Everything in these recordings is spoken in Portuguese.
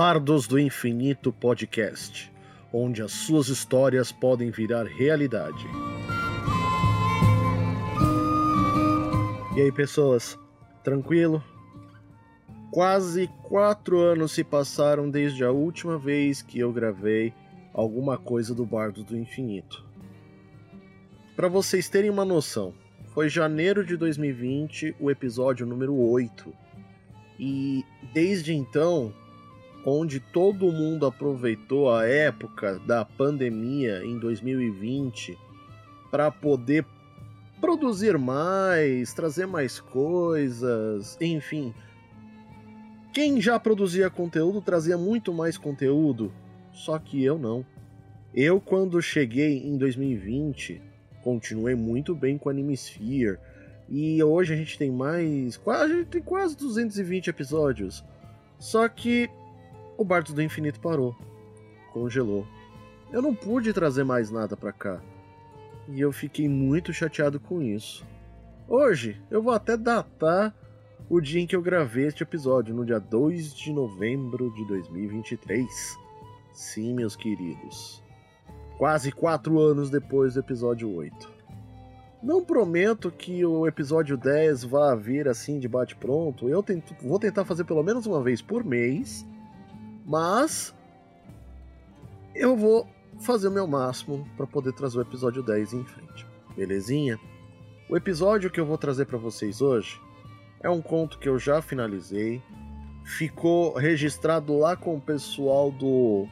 Bardos do Infinito Podcast, onde as suas histórias podem virar realidade. E aí, pessoas, tranquilo? Quase quatro anos se passaram desde a última vez que eu gravei alguma coisa do Bardos do Infinito. Para vocês terem uma noção, foi janeiro de 2020 o episódio número 8. E desde então onde todo mundo aproveitou a época da pandemia em 2020 para poder produzir mais, trazer mais coisas, enfim. Quem já produzia conteúdo trazia muito mais conteúdo, só que eu não. Eu, quando cheguei em 2020, continuei muito bem com Animesphere. E hoje a gente tem mais. A gente tem quase 220 episódios. Só que o Bardos do Infinito parou. Congelou. Eu não pude trazer mais nada para cá. E eu fiquei muito chateado com isso. Hoje eu vou até datar o dia em que eu gravei este episódio, no dia 2 de novembro de 2023. Sim, meus queridos. Quase quatro anos depois do episódio 8. Não prometo que o episódio 10 vá vir assim de bate-pronto. Eu tento, vou tentar fazer pelo menos uma vez por mês mas eu vou fazer o meu máximo para poder trazer o episódio 10 em frente. Belezinha? O episódio que eu vou trazer para vocês hoje é um conto que eu já finalizei. Ficou registrado lá com o pessoal do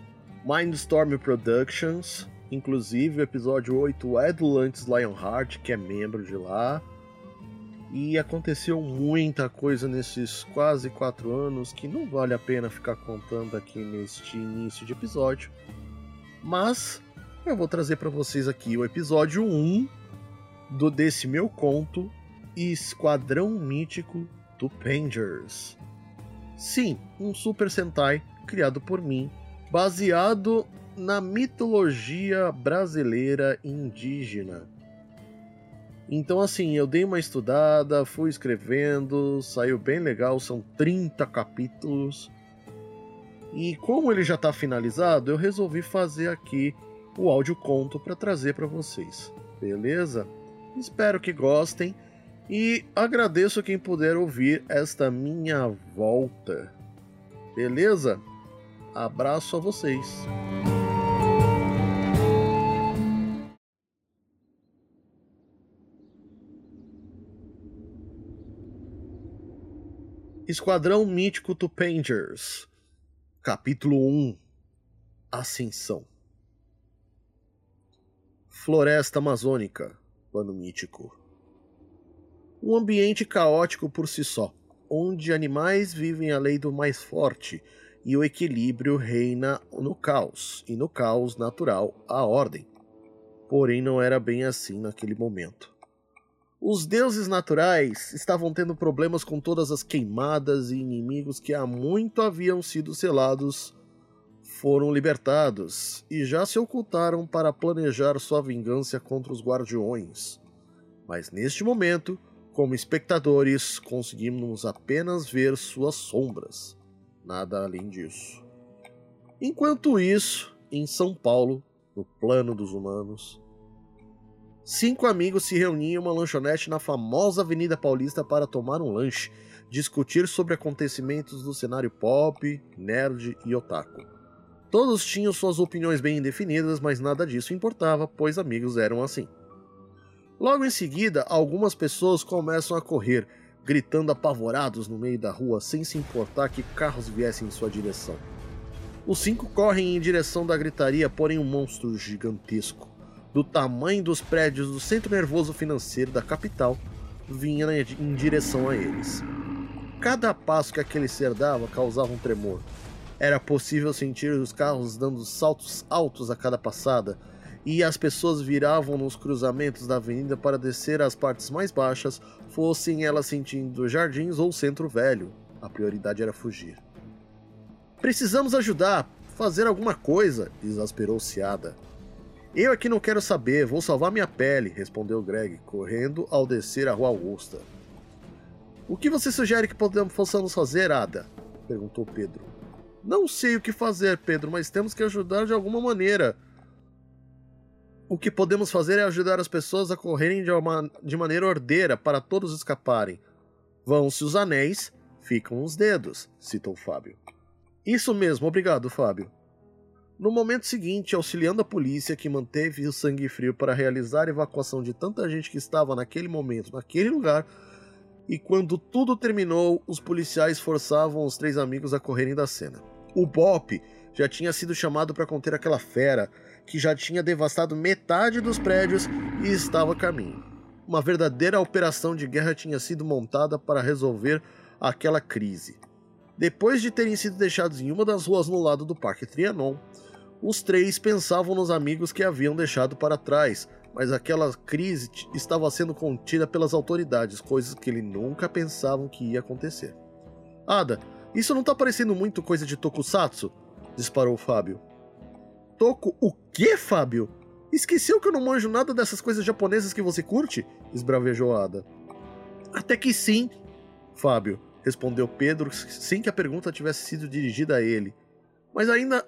Mindstorm Productions. Inclusive, o episódio 8 é do Lance Lionheart, que é membro de lá. E aconteceu muita coisa nesses quase quatro anos que não vale a pena ficar contando aqui neste início de episódio. Mas eu vou trazer para vocês aqui o episódio 1 do desse meu conto Esquadrão Mítico do Pangers. Sim, um Super Sentai criado por mim, baseado na mitologia brasileira indígena então, assim, eu dei uma estudada, fui escrevendo, saiu bem legal, são 30 capítulos. E como ele já está finalizado, eu resolvi fazer aqui o áudio conto para trazer para vocês. Beleza? Espero que gostem e agradeço quem puder ouvir esta minha volta. Beleza? Abraço a vocês. Esquadrão Mítico Tupangers Capítulo 1 Ascensão Floresta Amazônica Plano Mítico Um ambiente caótico por si só, onde animais vivem a lei do mais forte e o equilíbrio reina no caos, e no caos natural a ordem. Porém, não era bem assim naquele momento. Os deuses naturais estavam tendo problemas com todas as queimadas e inimigos que há muito haviam sido selados foram libertados e já se ocultaram para planejar sua vingança contra os guardiões. Mas neste momento, como espectadores, conseguimos apenas ver suas sombras, nada além disso. Enquanto isso, em São Paulo, no plano dos humanos, Cinco amigos se reuniam em uma lanchonete na famosa Avenida Paulista para tomar um lanche, discutir sobre acontecimentos do cenário pop, nerd e otaku. Todos tinham suas opiniões bem definidas, mas nada disso importava, pois amigos eram assim. Logo em seguida, algumas pessoas começam a correr, gritando apavorados no meio da rua, sem se importar que carros viessem em sua direção. Os cinco correm em direção da gritaria, porém um monstro gigantesco do tamanho dos prédios do centro nervoso financeiro da capital vinha em direção a eles. Cada passo que aquele ser dava causava um tremor. Era possível sentir os carros dando saltos altos a cada passada, e as pessoas viravam nos cruzamentos da avenida para descer às partes mais baixas, fossem elas sentindo jardins ou centro velho. A prioridade era fugir. Precisamos ajudar, fazer alguma coisa, exasperou-se Ada. Eu aqui não quero saber, vou salvar minha pele, respondeu Greg, correndo ao descer a rua Augusta. O que você sugere que possamos fazer, Ada? perguntou Pedro. Não sei o que fazer, Pedro, mas temos que ajudar de alguma maneira. O que podemos fazer é ajudar as pessoas a correrem de, uma, de maneira ordeira para todos escaparem. Vão-se os anéis, ficam os dedos, citou Fábio. Isso mesmo, obrigado, Fábio. No momento seguinte, auxiliando a polícia que manteve o sangue frio para realizar a evacuação de tanta gente que estava naquele momento, naquele lugar, e quando tudo terminou, os policiais forçavam os três amigos a correrem da cena. O Bop já tinha sido chamado para conter aquela fera que já tinha devastado metade dos prédios e estava a caminho. Uma verdadeira operação de guerra tinha sido montada para resolver aquela crise. Depois de terem sido deixados em uma das ruas no lado do Parque Trianon, os três pensavam nos amigos que haviam deixado para trás, mas aquela crise estava sendo contida pelas autoridades, coisas que ele nunca pensavam que ia acontecer. Ada, isso não tá parecendo muito coisa de Tokusatsu? disparou Fábio. Toku o quê, Fábio? Esqueceu que eu não manjo nada dessas coisas japonesas que você curte? esbravejou Ada. Até que sim, Fábio, respondeu Pedro sem que a pergunta tivesse sido dirigida a ele. Mas ainda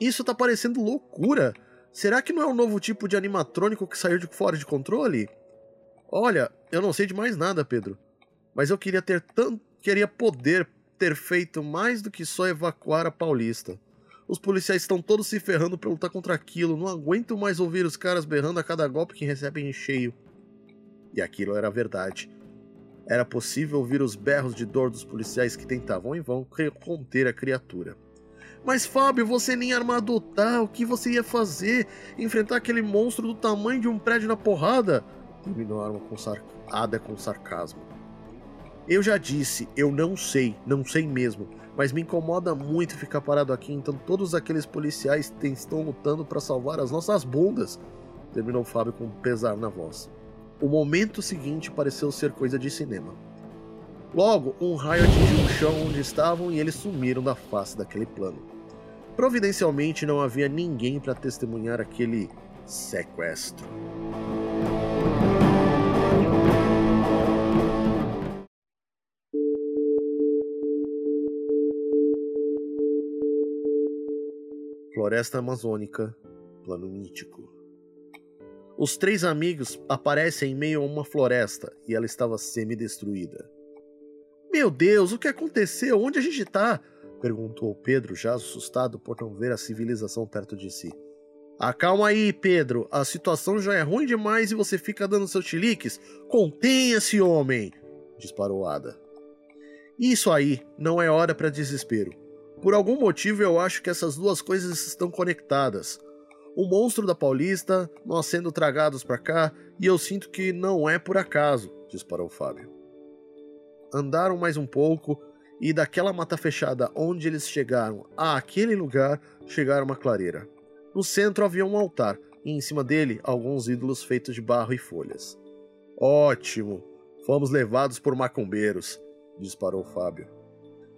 isso tá parecendo loucura. Será que não é um novo tipo de animatrônico que saiu de fora de controle? Olha, eu não sei de mais nada, Pedro. Mas eu queria ter tanto. queria poder ter feito mais do que só evacuar a Paulista. Os policiais estão todos se ferrando pra lutar contra aquilo. Não aguento mais ouvir os caras berrando a cada golpe que recebem em cheio. E aquilo era verdade. Era possível ouvir os berros de dor dos policiais que tentavam em vão conter a criatura. Mas Fábio, você nem armado tá, o que você ia fazer? Enfrentar aquele monstro do tamanho de um prédio na porrada? Terminou a arma com sar... Ada com sarcasmo. Eu já disse, eu não sei, não sei mesmo, mas me incomoda muito ficar parado aqui, então todos aqueles policiais estão lutando para salvar as nossas bundas. Terminou Fábio com pesar na voz. O momento seguinte pareceu ser coisa de cinema. Logo, um raio atingiu o chão onde estavam e eles sumiram da face daquele plano. Providencialmente não havia ninguém para testemunhar aquele sequestro. Floresta Amazônica, plano mítico. Os três amigos aparecem em meio a uma floresta e ela estava semi-destruída. Meu Deus, o que aconteceu? Onde a gente tá? perguntou Pedro, já assustado por não ver a civilização perto de si. Acalma aí, Pedro. A situação já é ruim demais e você fica dando seus chiliques? Contenha-se, homem! disparou Ada. Isso aí não é hora para desespero. Por algum motivo eu acho que essas duas coisas estão conectadas. O monstro da Paulista, nós sendo tragados para cá, e eu sinto que não é por acaso, disparou Fábio andaram mais um pouco e daquela mata fechada onde eles chegaram a aquele lugar, chegaram a uma clareira. No centro havia um altar e em cima dele alguns ídolos feitos de barro e folhas. Ótimo! Fomos levados por macumbeiros, disparou Fábio.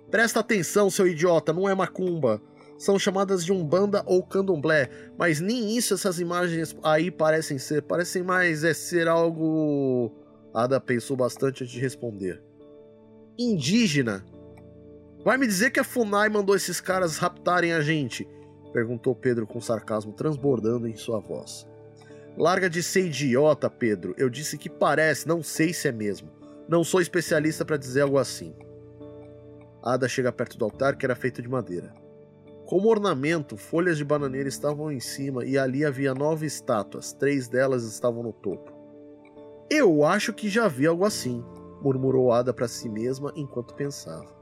Presta atenção, seu idiota, não é macumba. São chamadas de umbanda ou candomblé, mas nem isso essas imagens aí parecem ser. Parecem mais é ser algo. Ada pensou bastante antes de responder indígena. Vai me dizer que a FUNAI mandou esses caras raptarem a gente? Perguntou Pedro com sarcasmo transbordando em sua voz. Larga de ser idiota, Pedro. Eu disse que parece, não sei se é mesmo. Não sou especialista para dizer algo assim. Ada chega perto do altar que era feito de madeira. Como ornamento, folhas de bananeira estavam em cima e ali havia nove estátuas, três delas estavam no topo. Eu acho que já vi algo assim, murmurou Ada para si mesma enquanto pensava.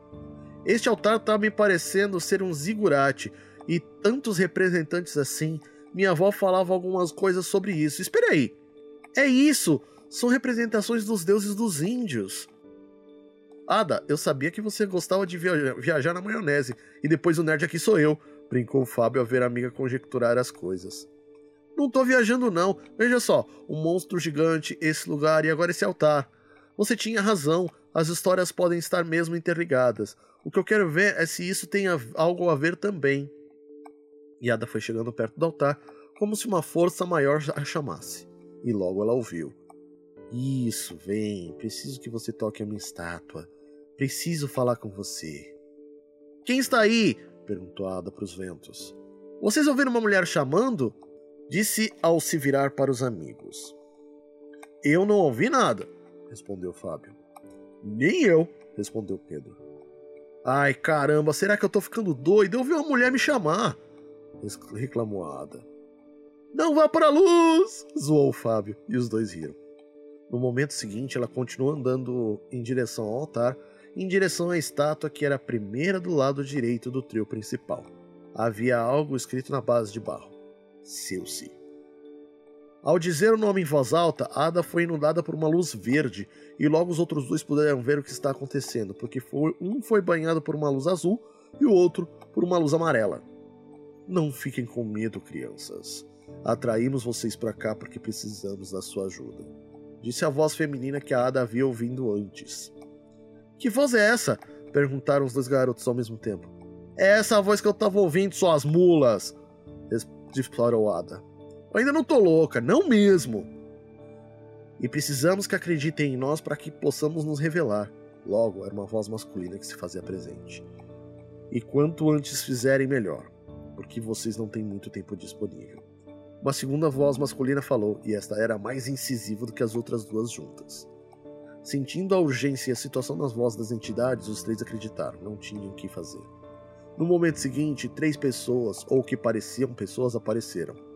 Este altar está me parecendo ser um zigurate, e tantos representantes assim. Minha avó falava algumas coisas sobre isso. Espere aí! É isso! São representações dos deuses dos índios. Ada, eu sabia que você gostava de viajar na maionese, e depois o nerd aqui sou eu, brincou Fábio a ver a amiga conjecturar as coisas. Não tô viajando não, veja só, um monstro gigante, esse lugar e agora esse altar. Você tinha razão, as histórias podem estar mesmo interligadas. O que eu quero ver é se isso tem algo a ver também. Yada foi chegando perto do altar, como se uma força maior a chamasse. E logo ela ouviu. Isso, vem, preciso que você toque a minha estátua. Preciso falar com você. Quem está aí? perguntou Ada para os ventos. Vocês ouviram uma mulher chamando? Disse ao se virar para os amigos. Eu não ouvi nada, respondeu Fábio. Nem eu, respondeu Pedro. Ai caramba, será que eu tô ficando doido? Eu ouvi uma mulher me chamar, reclamou a Ada. Não vá para a luz! zoou o Fábio, e os dois riram. No momento seguinte, ela continuou andando em direção ao altar, em direção à estátua que era a primeira do lado direito do trio principal. Havia algo escrito na base de barro: Seu-se. Ao dizer o nome em voz alta, Ada foi inundada por uma luz verde e logo os outros dois puderam ver o que está acontecendo, porque foi, um foi banhado por uma luz azul e o outro por uma luz amarela. Não fiquem com medo, crianças. Atraímos vocês para cá porque precisamos da sua ajuda. Disse a voz feminina que a Ada havia ouvido antes. Que voz é essa? Perguntaram os dois garotos ao mesmo tempo. É essa a voz que eu tava ouvindo, suas mulas! Disparou Ada. Eu ainda não tô louca, não mesmo! E precisamos que acreditem em nós para que possamos nos revelar. Logo, era uma voz masculina que se fazia presente. E quanto antes fizerem, melhor, porque vocês não têm muito tempo disponível. Uma segunda voz masculina falou, e esta era mais incisiva do que as outras duas juntas. Sentindo a urgência e a situação nas vozes das entidades, os três acreditaram, não tinham o que fazer. No momento seguinte, três pessoas, ou que pareciam pessoas, apareceram.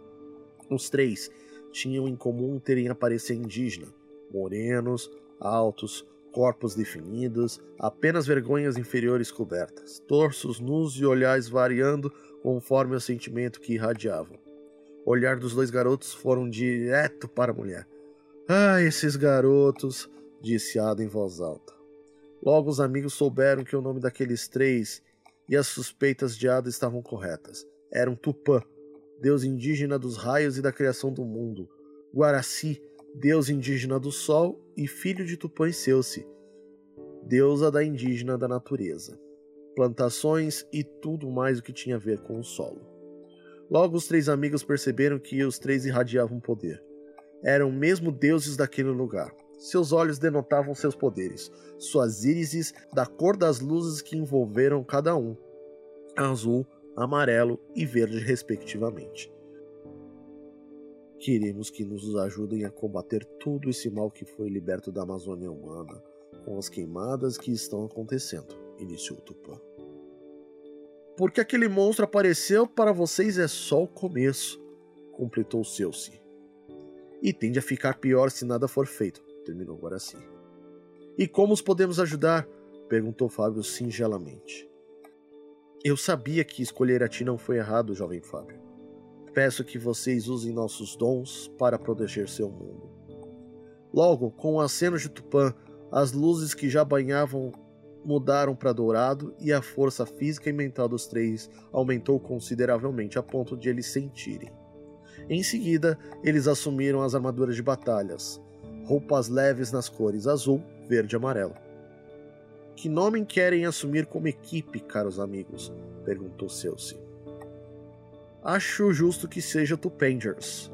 Os três tinham em comum terem aparência indígena, morenos, altos, corpos definidos, apenas vergonhas inferiores cobertas, torsos nus e olhares variando conforme o sentimento que irradiavam. O olhar dos dois garotos foram direto para a mulher. Ah, esses garotos, disse Ada em voz alta. Logo os amigos souberam que o nome daqueles três e as suspeitas de Ada estavam corretas. Eram Tupã, deus indígena dos raios e da criação do mundo, Guaraci, deus indígena do sol e filho de Tupã e Seuce, deusa da indígena da natureza, plantações e tudo mais o que tinha a ver com o solo. Logo os três amigos perceberam que os três irradiavam poder. Eram mesmo deuses daquele lugar. Seus olhos denotavam seus poderes, suas írises da cor das luzes que envolveram cada um, azul, amarelo e verde, respectivamente. Queremos que nos ajudem a combater todo esse mal que foi liberto da Amazônia humana, com as queimadas que estão acontecendo, iniciou Tupã. Porque aquele monstro apareceu para vocês é só o começo, completou Celsi. E tende a ficar pior se nada for feito, terminou Guaraci. E como os podemos ajudar? perguntou Fábio singelamente. Eu sabia que escolher a ti não foi errado, jovem Fábio. Peço que vocês usem nossos dons para proteger seu mundo. Logo, com o aceno de Tupã, as luzes que já banhavam mudaram para dourado e a força física e mental dos três aumentou consideravelmente a ponto de eles sentirem. Em seguida, eles assumiram as armaduras de batalhas, roupas leves nas cores azul, verde e amarelo. Que nome querem assumir como equipe, caros amigos? perguntou Celsi. Acho justo que seja Tupangers,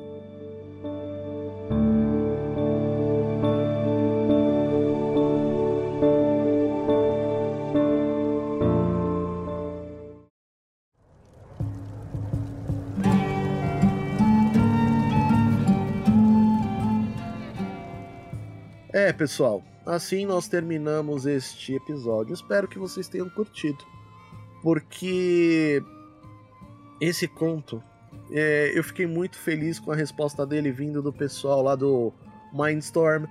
É, pessoal, assim nós terminamos este episódio. Espero que vocês tenham curtido, porque esse conto é, eu fiquei muito feliz com a resposta dele vindo do pessoal lá do Mindstorm.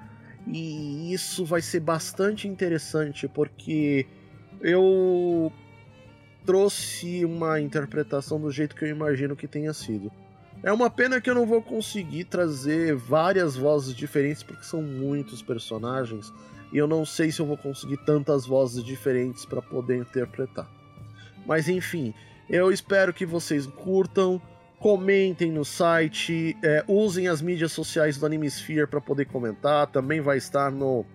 E isso vai ser bastante interessante porque eu trouxe uma interpretação do jeito que eu imagino que tenha sido. É uma pena que eu não vou conseguir trazer várias vozes diferentes, porque são muitos personagens, e eu não sei se eu vou conseguir tantas vozes diferentes para poder interpretar. Mas enfim, eu espero que vocês curtam, comentem no site, é, usem as mídias sociais do Animesphere para poder comentar, também vai estar no,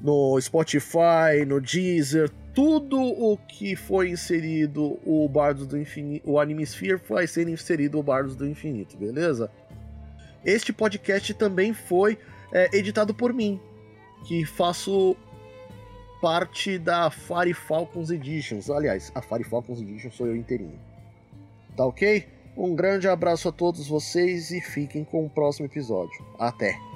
no Spotify, no Deezer, tudo o que foi inserido o Bardos do Infinito, o Animesphere vai ser inserido o Bardos do Infinito, beleza? Este podcast também foi é, editado por mim, que faço parte da Fire Falcons Editions. Aliás, a Fire Falcons Edition sou eu inteirinho. Tá ok? Um grande abraço a todos vocês e fiquem com o próximo episódio. Até!